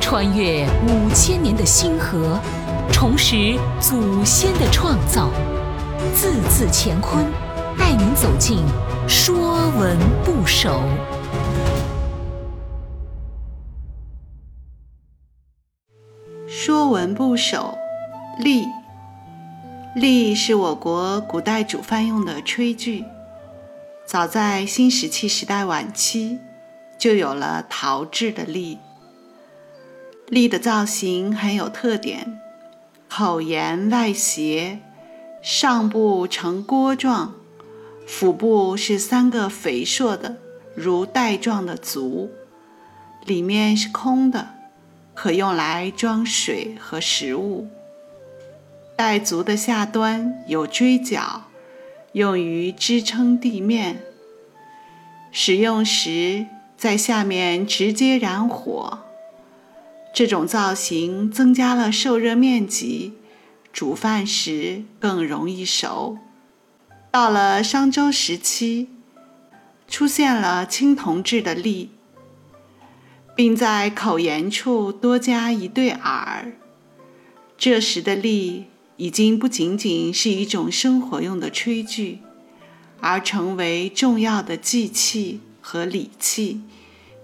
穿越五千年的星河，重拾祖先的创造，字字乾坤，带您走进《说文不首》。《说文不首》立。立是我国古代煮饭用的炊具。早在新石器时代晚期，就有了陶制的栗。栗的造型很有特点，口沿外斜，上部呈锅状，腹部是三个肥硕的如带状的足，里面是空的，可用来装水和食物。带足的下端有锥角。用于支撑地面，使用时在下面直接燃火。这种造型增加了受热面积，煮饭时更容易熟。到了商周时期，出现了青铜制的栗，并在口沿处多加一对耳。这时的栗。已经不仅仅是一种生活用的炊具，而成为重要的祭器和礼器，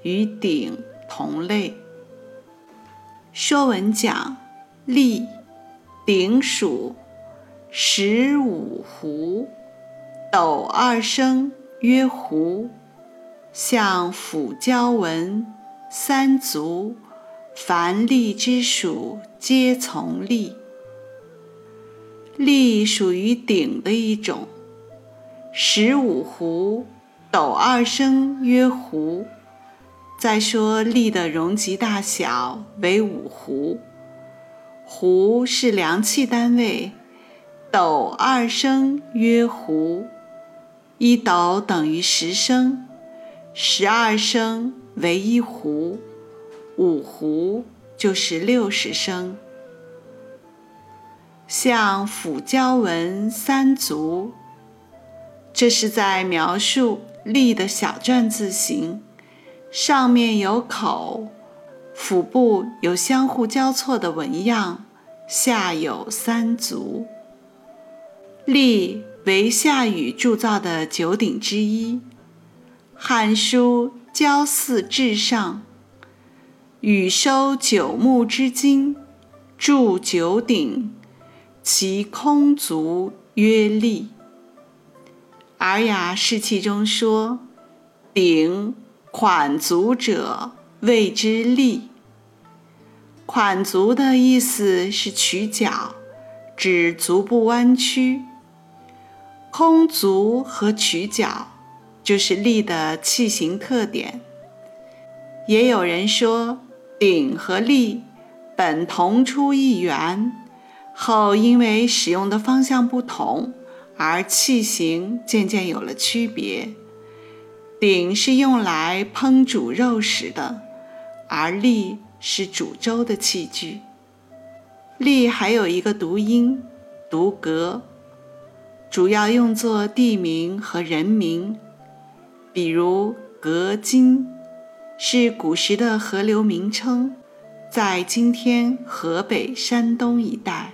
与鼎同类。《说文》讲：“立，鼎属，十五斛，斗二升，曰斛。象辅交文，三足，凡立之属，皆从立。”立属于鼎的一种，十五斛，斗二升，曰斛。再说力的容积大小为五斛，斛是量器单位，斗二升，曰斛。一斗等于十升，十二升为一壶，五壶就是六十升。像辅交文三足，这是在描述立的小篆字形，上面有口，腹部有相互交错的纹样，下有三足。立为夏禹铸造的九鼎之一，《汉书·郊祀志上》：“禹收九牧之精，铸九鼎。”其空足曰立。尔雅释器中说：“鼎款足者，谓之栗。”款足的意思是曲角，指足部弯曲。空足和曲角就是栗的器形特点。也有人说，鼎和栗本同出一源。后因为使用的方向不同，而器形渐渐有了区别。鼎是用来烹煮肉食的，而栗是煮粥的器具。栗还有一个读音，读格，主要用作地名和人名，比如格津，是古时的河流名称，在今天河北、山东一带。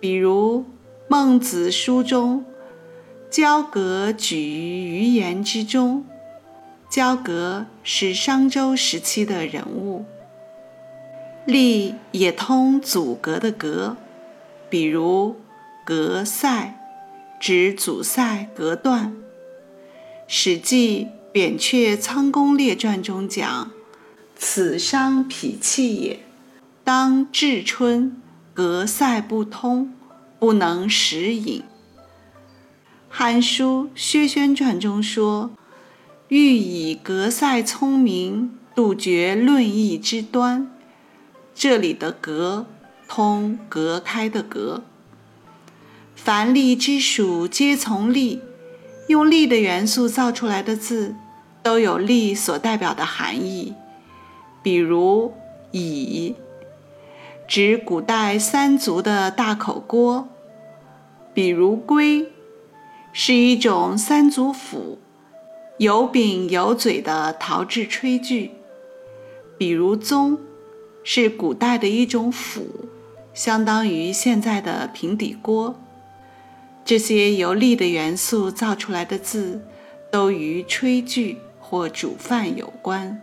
比如《孟子》书中，交葛举于鱼言之中。交葛是商周时期的人物。栗也通阻隔的隔，比如隔塞，指阻塞、隔断。《史记·扁鹊仓公列传》中讲：“此伤脾气也，当至春。”隔塞不通，不能食饮。《汉书·薛宣传》中说：“欲以格塞聪明，杜绝论议之端。”这里的“格”通隔开的“隔”。凡利之属，皆从利。用利的元素造出来的字，都有利所代表的含义。比如“以”。指古代三足的大口锅，比如龟，是一种三足斧，有柄有嘴的陶制炊具。比如宗，是古代的一种釜，相当于现在的平底锅。这些由力的元素造出来的字，都与炊具或煮饭有关。